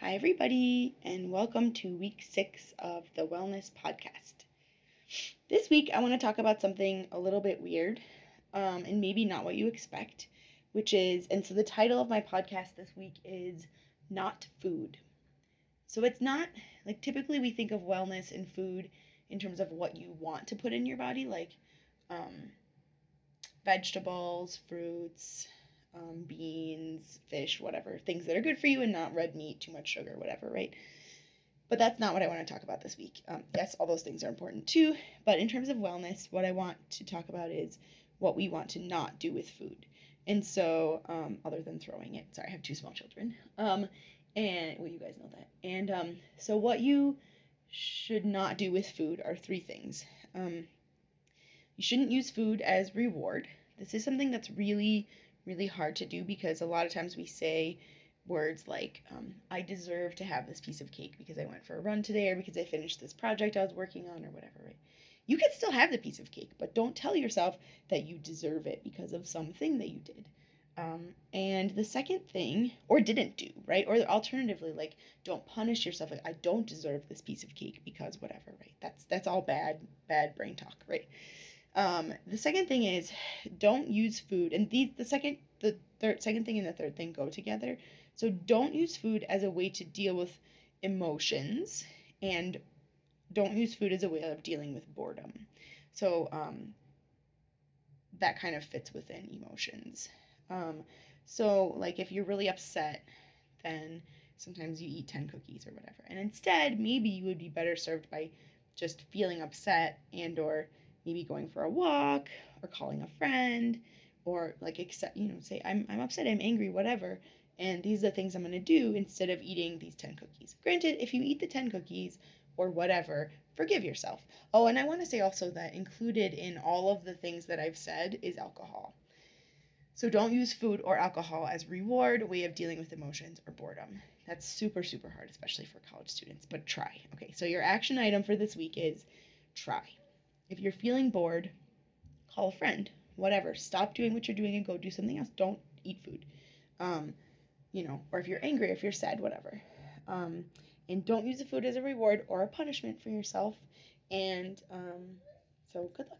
Hi, everybody, and welcome to week six of the Wellness Podcast. This week, I want to talk about something a little bit weird um, and maybe not what you expect, which is, and so the title of my podcast this week is Not Food. So it's not like typically we think of wellness and food in terms of what you want to put in your body, like um, vegetables, fruits, um, beans, fish, whatever, things that are good for you and not red meat, too much sugar, whatever, right? But that's not what I want to talk about this week. Um, yes, all those things are important too, but in terms of wellness, what I want to talk about is what we want to not do with food. And so, um, other than throwing it, sorry, I have two small children. Um, and well, you guys know that. And um, so, what you should not do with food are three things. Um, you shouldn't use food as reward. This is something that's really really hard to do because a lot of times we say words like, um, I deserve to have this piece of cake because I went for a run today or because I finished this project I was working on or whatever, right? You can still have the piece of cake, but don't tell yourself that you deserve it because of something that you did. Um, and the second thing, or didn't do, right? Or alternatively, like, don't punish yourself. Like, I don't deserve this piece of cake because whatever, right? That's that's all bad, bad brain talk, right? Um, the second thing is don't use food, and the the second the third second thing and the third thing go together. So don't use food as a way to deal with emotions, and don't use food as a way of dealing with boredom. So um, that kind of fits within emotions. Um, so like if you're really upset, then sometimes you eat 10 cookies or whatever. And instead, maybe you would be better served by just feeling upset and or maybe going for a walk or calling a friend or like accept you know say I'm, I'm upset i'm angry whatever. And these are the things i'm going to do instead of eating these 10 cookies. Granted if you eat the 10 cookies or whatever forgive yourself. Oh and i want to say also that included in all of the things that i've said is alcohol. So don't use food or alcohol as reward way of dealing with emotions or boredom. That's super super hard especially for college students but try. Okay so your action item for this week is try if you're feeling bored, call a friend, whatever. Stop doing what you're doing and go do something else. Don't eat food. Um, you know, or if you're angry, if you're sad, whatever. Um, and don't use the food as a reward or a punishment for yourself. And um, so, good luck.